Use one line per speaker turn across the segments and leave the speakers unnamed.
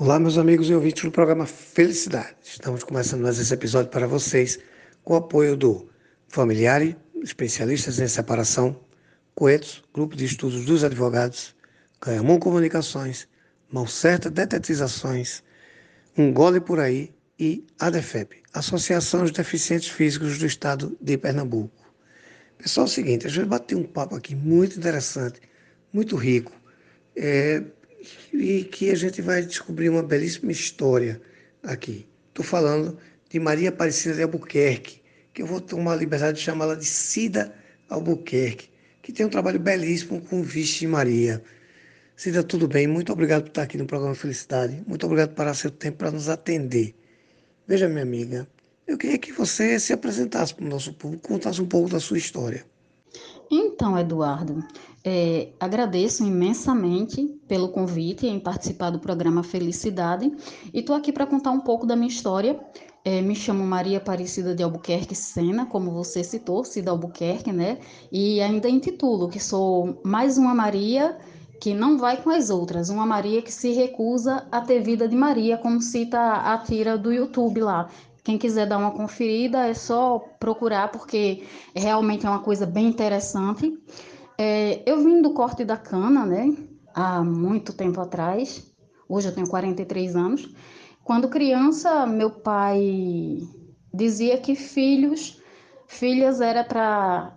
Olá, meus amigos e ouvintes do programa Felicidade. Estamos começando mais esse episódio para vocês com o apoio do Familiare, especialistas em separação, Coetos, Grupo de Estudos dos Advogados, Ganhamon Comunicações, Mão Certa Detetizações, Um Gole Por Aí e ADEFEP, Associação dos Deficientes Físicos do Estado de Pernambuco. Pessoal, é o seguinte, a gente bateu um papo aqui muito interessante, muito rico. É, e que a gente vai descobrir uma belíssima história aqui. Estou falando de Maria Aparecida de Albuquerque, que eu vou tomar a liberdade de chamá-la de Cida Albuquerque, que tem um trabalho belíssimo com Vixe Maria. Cida, tudo bem? Muito obrigado por estar aqui no programa Felicidade. Muito obrigado por parar seu tempo para nos atender. Veja, minha amiga, eu queria que você se apresentasse para o nosso público, contasse um pouco da sua história.
Então, Eduardo, é, agradeço imensamente pelo convite em participar do programa Felicidade e estou aqui para contar um pouco da minha história. É, me chamo Maria Aparecida de Albuquerque Sena, como você citou, Cida Albuquerque, né? E ainda intitulo que sou mais uma Maria que não vai com as outras, uma Maria que se recusa a ter vida de Maria, como cita a tira do YouTube lá. Quem quiser dar uma conferida é só procurar, porque realmente é uma coisa bem interessante. É, eu vim do corte da cana, né? Há muito tempo atrás. Hoje eu tenho 43 anos. Quando criança, meu pai dizia que filhos, filhas era para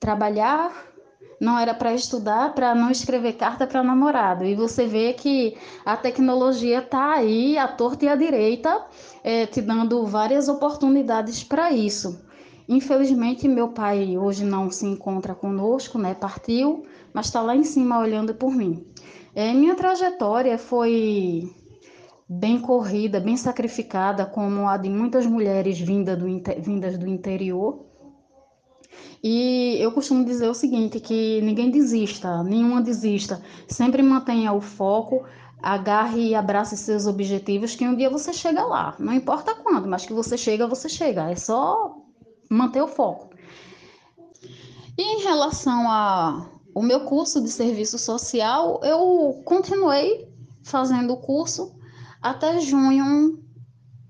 trabalhar, não era para estudar, para não escrever carta para namorado. E você vê que a tecnologia está aí, à torta e à direita, é, te dando várias oportunidades para isso. Infelizmente, meu pai hoje não se encontra conosco, né? Partiu, mas está lá em cima olhando por mim. É, minha trajetória foi bem corrida, bem sacrificada, como a de muitas mulheres vinda do, vindas do interior. E eu costumo dizer o seguinte, que ninguém desista, nenhuma desista. Sempre mantenha o foco, agarre e abrace seus objetivos, que um dia você chega lá. Não importa quando, mas que você chega, você chega. É só manter o foco. E em relação ao meu curso de serviço social, eu continuei fazendo o curso até junho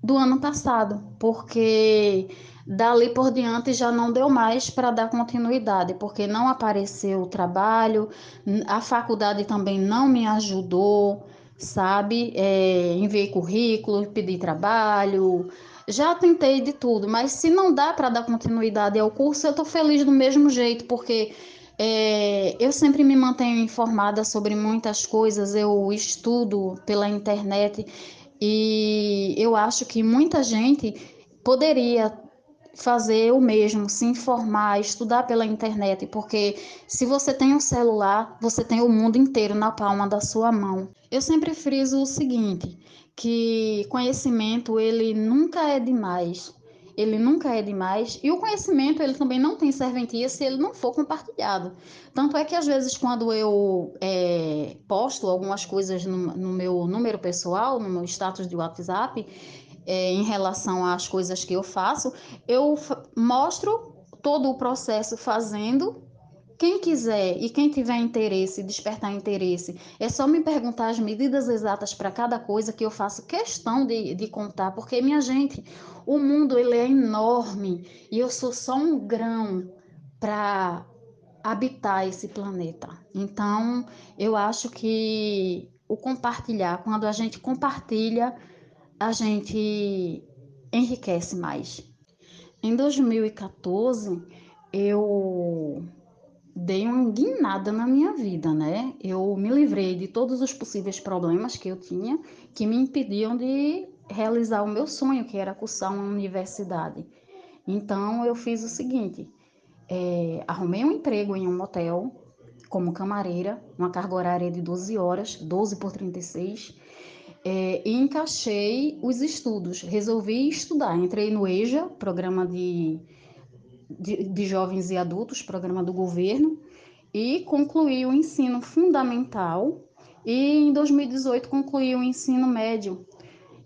do ano passado, porque dali por diante já não deu mais para dar continuidade, porque não apareceu o trabalho, a faculdade também não me ajudou, sabe? É, enviei currículo, pedi trabalho, já tentei de tudo, mas se não dá para dar continuidade ao curso, eu estou feliz do mesmo jeito, porque é, eu sempre me mantenho informada sobre muitas coisas, eu estudo pela internet e eu acho que muita gente poderia fazer o mesmo, se informar, estudar pela internet, porque se você tem um celular, você tem o mundo inteiro na palma da sua mão. Eu sempre friso o seguinte, que conhecimento ele nunca é demais. Ele nunca é demais e o conhecimento ele também não tem serventia se ele não for compartilhado. Tanto é que às vezes quando eu é, posto algumas coisas no, no meu número pessoal, no meu status de WhatsApp, é, em relação às coisas que eu faço, eu mostro todo o processo fazendo. Quem quiser e quem tiver interesse, despertar interesse, é só me perguntar as medidas exatas para cada coisa que eu faço questão de, de contar, porque, minha gente, o mundo ele é enorme e eu sou só um grão para habitar esse planeta. Então, eu acho que o compartilhar, quando a gente compartilha, a gente enriquece mais. Em 2014, eu dei uma guinada na minha vida, né? Eu me livrei de todos os possíveis problemas que eu tinha que me impediam de realizar o meu sonho, que era cursar uma universidade. Então, eu fiz o seguinte: é, arrumei um emprego em um motel como camareira, uma carga horária de 12 horas, 12 por 36 é, e encaixei os estudos. Resolvi estudar. Entrei no EJA, programa de, de, de jovens e adultos, programa do governo, e concluí o ensino fundamental. E em 2018 concluí o ensino médio.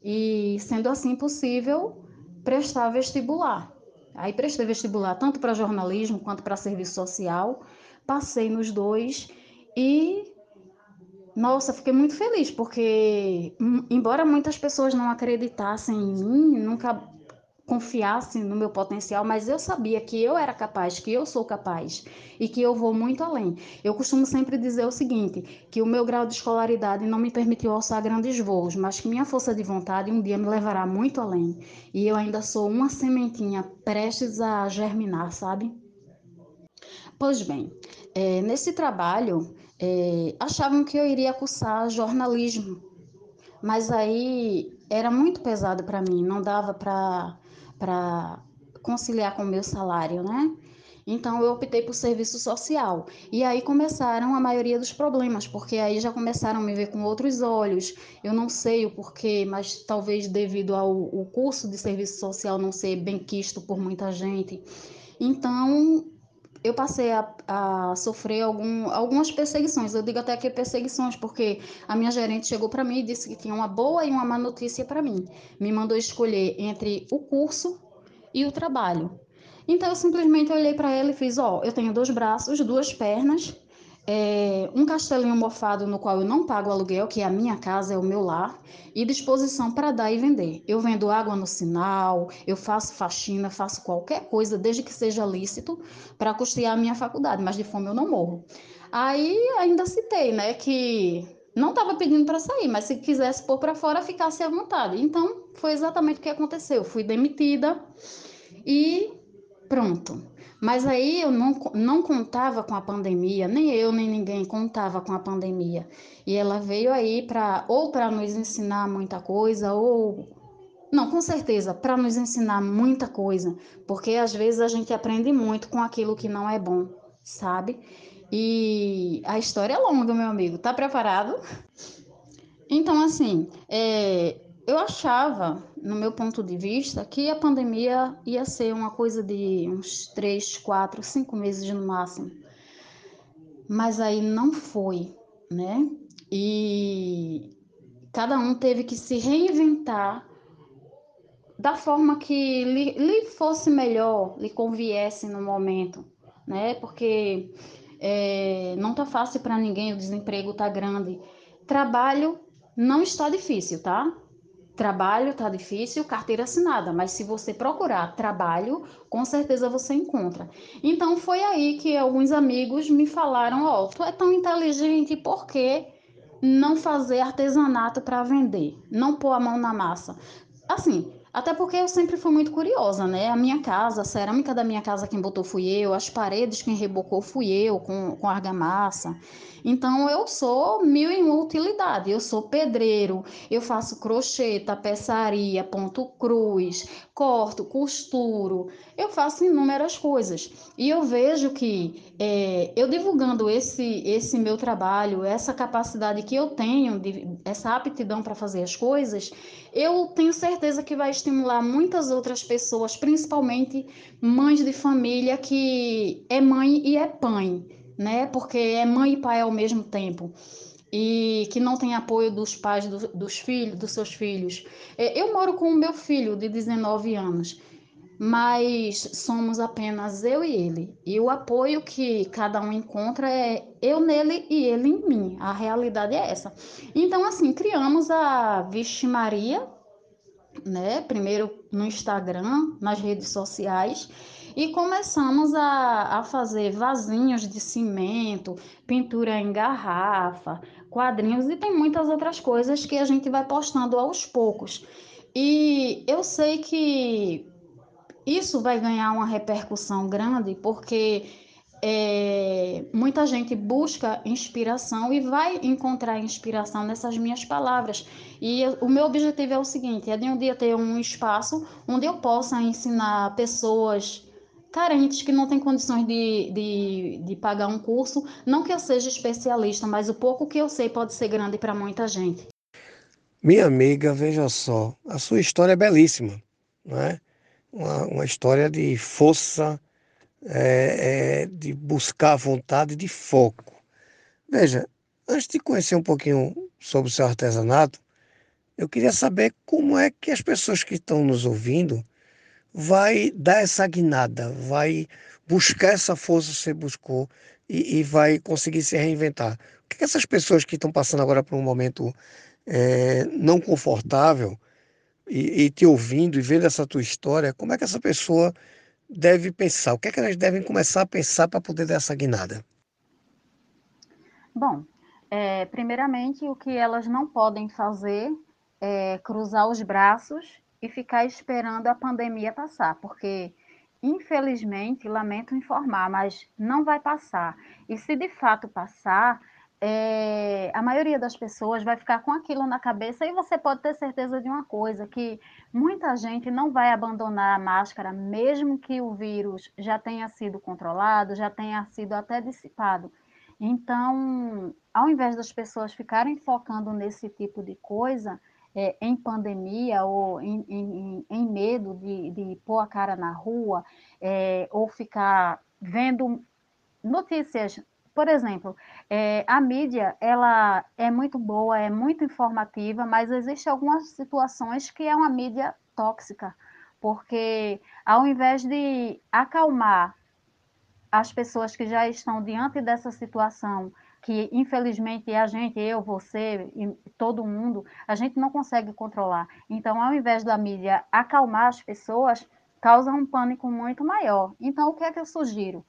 E sendo assim possível, prestar vestibular. Aí prestei vestibular tanto para jornalismo quanto para serviço social. Passei nos dois e nossa, fiquei muito feliz, porque, hum, embora muitas pessoas não acreditassem em mim, nunca confiassem no meu potencial, mas eu sabia que eu era capaz, que eu sou capaz e que eu vou muito além. Eu costumo sempre dizer o seguinte, que o meu grau de escolaridade não me permitiu alçar grandes voos, mas que minha força de vontade um dia me levará muito além. E eu ainda sou uma sementinha prestes a germinar, sabe? Pois bem, é, nesse trabalho, é, achavam que eu iria cursar jornalismo, mas aí era muito pesado para mim, não dava para para conciliar com o meu salário, né? Então eu optei por serviço social. E aí começaram a maioria dos problemas, porque aí já começaram a me ver com outros olhos. Eu não sei o porquê, mas talvez devido ao, curso de serviço social não ser bem quisto por muita gente. Então eu passei a, a sofrer algum, algumas perseguições. Eu digo até que perseguições, porque a minha gerente chegou para mim e disse que tinha uma boa e uma má notícia para mim. Me mandou escolher entre o curso e o trabalho. Então eu simplesmente olhei para ela e fiz: Ó, oh, eu tenho dois braços, duas pernas é, um castelinho mofado no qual eu não pago aluguel, que é a minha casa, é o meu lar, e disposição para dar e vender. Eu vendo água no sinal, eu faço faxina, faço qualquer coisa, desde que seja lícito, para custear a minha faculdade, mas de fome eu não morro. Aí ainda citei, né, que não estava pedindo para sair, mas se quisesse pôr para fora, ficasse à vontade. Então, foi exatamente o que aconteceu. Fui demitida e pronto. Mas aí eu não, não contava com a pandemia, nem eu nem ninguém contava com a pandemia. E ela veio aí para ou para nos ensinar muita coisa ou não, com certeza, para nos ensinar muita coisa, porque às vezes a gente aprende muito com aquilo que não é bom, sabe? E a história é longa, meu amigo. Tá preparado? Então, assim, é, eu achava, no meu ponto de vista, que a pandemia ia ser uma coisa de uns três, quatro, cinco meses no máximo. Mas aí não foi, né? E cada um teve que se reinventar da forma que lhe, lhe fosse melhor, lhe conviesse no momento, né? Porque é, não tá fácil para ninguém, o desemprego tá grande. Trabalho não está difícil, tá? Trabalho tá difícil, carteira assinada, mas se você procurar trabalho, com certeza você encontra. Então foi aí que alguns amigos me falaram: Ó, oh, tu é tão inteligente, por que não fazer artesanato para vender? Não pôr a mão na massa? Assim, até porque eu sempre fui muito curiosa, né? A minha casa, a cerâmica da minha casa, quem botou fui eu, as paredes quem rebocou fui eu, com, com argamassa. Então eu sou mil em uma utilidade. Eu sou pedreiro, eu faço crochê, tapeçaria, ponto cruz, corto, costuro, eu faço inúmeras coisas. E eu vejo que é, eu divulgando esse, esse meu trabalho, essa capacidade que eu tenho, de, essa aptidão para fazer as coisas, eu tenho certeza que vai estimular muitas outras pessoas, principalmente mães de família que é mãe e é pai, né? Porque é mãe e pai ao mesmo tempo e que não tem apoio dos pais do, dos filhos, dos seus filhos. É, eu moro com o meu filho de 19 anos, mas somos apenas eu e ele. E o apoio que cada um encontra é eu nele e ele em mim. A realidade é essa. Então, assim, criamos a Vixe Maria, né? Primeiro no Instagram, nas redes sociais e começamos a, a fazer vasinhos de cimento, pintura em garrafa, quadrinhos e tem muitas outras coisas que a gente vai postando aos poucos. E eu sei que isso vai ganhar uma repercussão grande porque é, muita gente busca inspiração e vai encontrar inspiração nessas minhas palavras. E o meu objetivo é o seguinte: é de um dia ter um espaço onde eu possa ensinar pessoas carentes que não têm condições de, de, de pagar um curso. Não que eu seja especialista, mas o pouco que eu sei pode ser grande para muita gente.
Minha amiga, veja só, a sua história é belíssima, não é? Uma, uma história de força, é, é, de buscar vontade, de foco. Veja, antes de conhecer um pouquinho sobre o seu artesanato, eu queria saber como é que as pessoas que estão nos ouvindo vai dar essa guinada, vai buscar essa força que você buscou e, e vai conseguir se reinventar. O que, essas pessoas que estão passando agora por um momento é, não confortável e, e, te ouvindo e vendo essa tua história, como é que essa pessoa deve pensar? O que é que elas devem começar a pensar para poder dar essa guinada?
Bom, é, primeiramente, o que elas não podem fazer é cruzar os braços e ficar esperando a pandemia passar, porque infelizmente, lamento informar, mas não vai passar. E se de fato passar, é, a maioria das pessoas vai ficar com aquilo na cabeça e você pode ter certeza de uma coisa, que muita gente não vai abandonar a máscara, mesmo que o vírus já tenha sido controlado, já tenha sido até dissipado. Então, ao invés das pessoas ficarem focando nesse tipo de coisa, é, em pandemia ou em, em, em medo de, de, pôr a cara na rua é, ou ficar vendo notícias. Por exemplo, é, a mídia ela é muito boa, é muito informativa, mas existem algumas situações que é uma mídia tóxica, porque ao invés de acalmar as pessoas que já estão diante dessa situação que infelizmente a gente, eu, você e todo mundo, a gente não consegue controlar. Então, ao invés da mídia acalmar as pessoas, causa um pânico muito maior. Então, o que é que eu sugiro?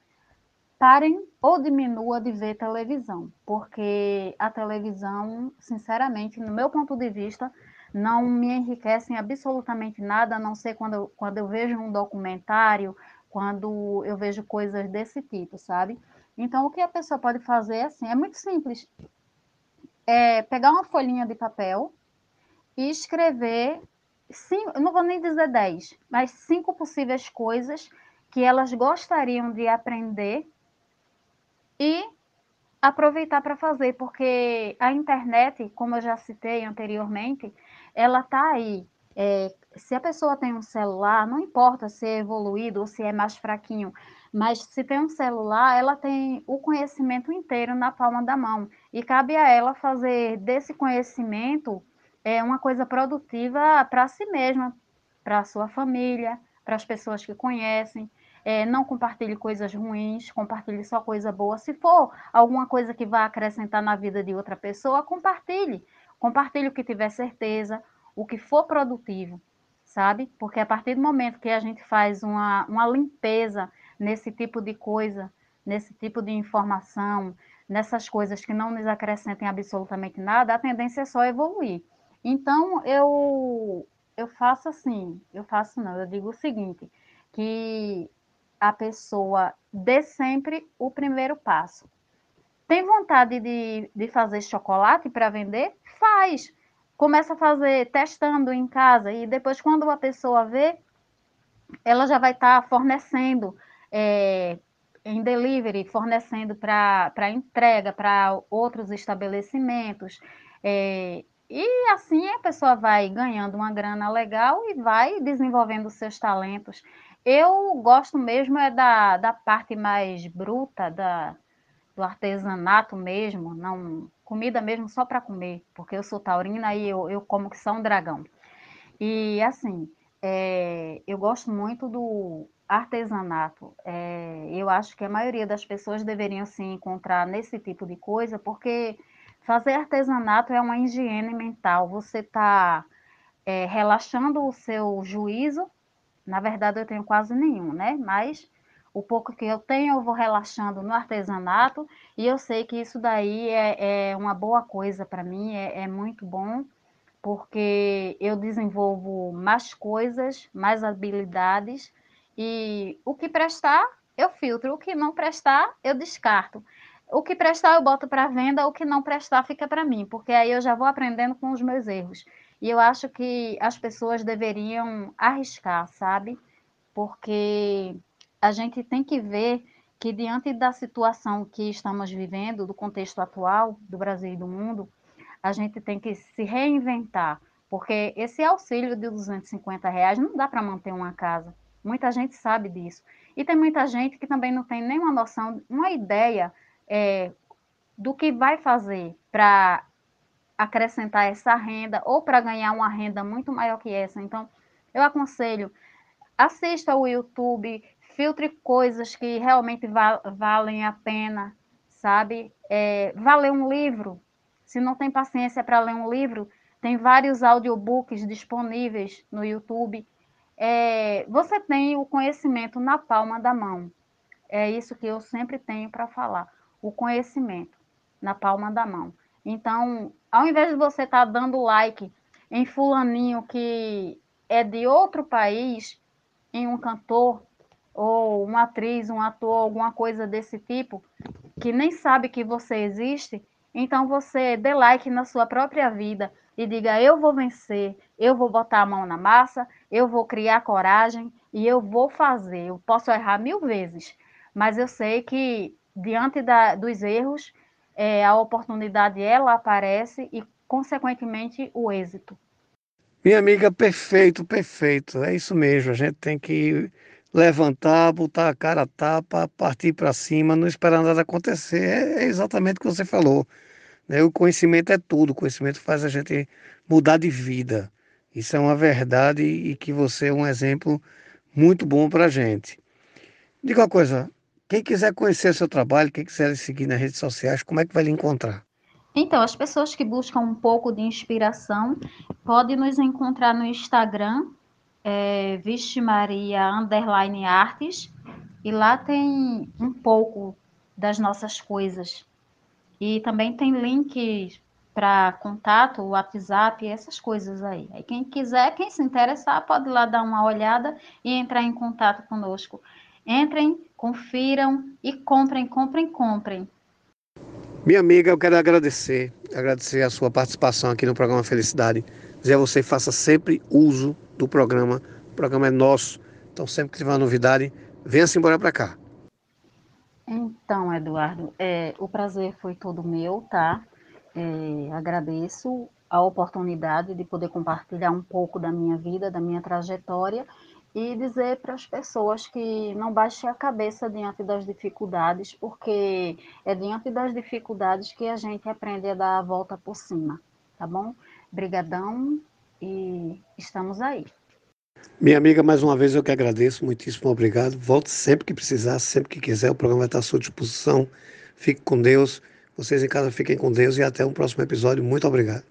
Parem ou diminua de ver televisão, porque a televisão, sinceramente, no meu ponto de vista, não me enriquece em absolutamente nada, a não ser quando eu, quando eu vejo um documentário, quando eu vejo coisas desse tipo, sabe? Então, o que a pessoa pode fazer assim, é muito simples. É pegar uma folhinha de papel e escrever, cinco, não vou nem dizer dez, mas cinco possíveis coisas que elas gostariam de aprender e aproveitar para fazer, porque a internet, como eu já citei anteriormente, ela está aí. É, se a pessoa tem um celular, não importa se é evoluído ou se é mais fraquinho, mas se tem um celular, ela tem o conhecimento inteiro na palma da mão. E cabe a ela fazer desse conhecimento é, uma coisa produtiva para si mesma, para a sua família, para as pessoas que conhecem. É, não compartilhe coisas ruins, compartilhe só coisa boa. Se for alguma coisa que vai acrescentar na vida de outra pessoa, compartilhe. Compartilhe o que tiver certeza, o que for produtivo, sabe? Porque a partir do momento que a gente faz uma, uma limpeza nesse tipo de coisa, nesse tipo de informação, nessas coisas que não nos acrescentem absolutamente nada, a tendência é só evoluir. Então, eu, eu faço assim, eu faço não, eu digo o seguinte, que a pessoa dê sempre o primeiro passo. Tem vontade de, de fazer chocolate para vender? Faz. Começa a fazer testando em casa e depois, quando a pessoa vê, ela já vai estar tá fornecendo é, em delivery, fornecendo para entrega para outros estabelecimentos. É, e assim a pessoa vai ganhando uma grana legal e vai desenvolvendo seus talentos. Eu gosto mesmo é da, da parte mais bruta, da, do artesanato mesmo, não comida mesmo só para comer, porque eu sou taurina e eu, eu como que só um dragão. E assim, é, eu gosto muito do artesanato. É, eu acho que a maioria das pessoas deveriam se encontrar nesse tipo de coisa, porque fazer artesanato é uma higiene mental. Você está é, relaxando o seu juízo. Na verdade, eu tenho quase nenhum, né? Mas o pouco que eu tenho, eu vou relaxando no artesanato. E eu sei que isso daí é, é uma boa coisa para mim, é, é muito bom porque eu desenvolvo mais coisas, mais habilidades e o que prestar, eu filtro. O que não prestar, eu descarto. O que prestar, eu boto para venda. O que não prestar, fica para mim, porque aí eu já vou aprendendo com os meus erros. E eu acho que as pessoas deveriam arriscar, sabe? Porque a gente tem que ver que, diante da situação que estamos vivendo, do contexto atual do Brasil e do mundo, a gente tem que se reinventar. Porque esse auxílio de 250 reais não dá para manter uma casa. Muita gente sabe disso. E tem muita gente que também não tem nenhuma noção, uma ideia é, do que vai fazer para acrescentar essa renda ou para ganhar uma renda muito maior que essa. Então, eu aconselho assista o YouTube, filtre coisas que realmente val valem a pena, sabe? É, vá ler um livro. Se não tem paciência para ler um livro, tem vários audiobooks disponíveis no YouTube. É, você tem o conhecimento na palma da mão. É isso que eu sempre tenho para falar. O conhecimento na palma da mão. Então, ao invés de você estar tá dando like em fulaninho que é de outro país, em um cantor, ou uma atriz, um ator, alguma coisa desse tipo, que nem sabe que você existe, então você dê like na sua própria vida e diga: eu vou vencer, eu vou botar a mão na massa, eu vou criar coragem e eu vou fazer. Eu posso errar mil vezes, mas eu sei que diante da, dos erros, é, a oportunidade ela aparece e, consequentemente, o êxito.
Minha amiga, perfeito, perfeito. É isso mesmo. A gente tem que levantar, botar a cara a tapa, partir para cima, não esperar nada acontecer. É, é exatamente o que você falou. Né? O conhecimento é tudo, o conhecimento faz a gente mudar de vida. Isso é uma verdade e que você é um exemplo muito bom para a gente. Diga uma coisa, quem quiser conhecer seu trabalho, quem quiser seguir nas redes sociais, como é que vai lhe encontrar?
Então, as pessoas que buscam um pouco de inspiração podem nos encontrar no Instagram, é, Underline Artes, e lá tem um pouco das nossas coisas. E também tem link para contato, WhatsApp, essas coisas aí. Aí quem quiser, quem se interessar, pode lá dar uma olhada e entrar em contato conosco. Entrem, confiram e comprem, comprem, comprem.
Minha amiga, eu quero agradecer, agradecer a sua participação aqui no programa Felicidade. Dizer a você, faça sempre uso do programa. O programa é nosso. Então, sempre que tiver uma novidade, venha-se embora para cá.
Então, Eduardo, é, o prazer foi todo meu, tá? É, agradeço a oportunidade de poder compartilhar um pouco da minha vida, da minha trajetória e dizer para as pessoas que não baixem a cabeça diante das dificuldades, porque é diante das dificuldades que a gente aprende a dar a volta por cima, tá bom? Brigadão e estamos aí.
Minha amiga, mais uma vez eu que agradeço, muitíssimo obrigado. Volte sempre que precisar, sempre que quiser, o programa estar à sua disposição. Fique com Deus. Vocês em casa fiquem com Deus e até um próximo episódio. Muito obrigado.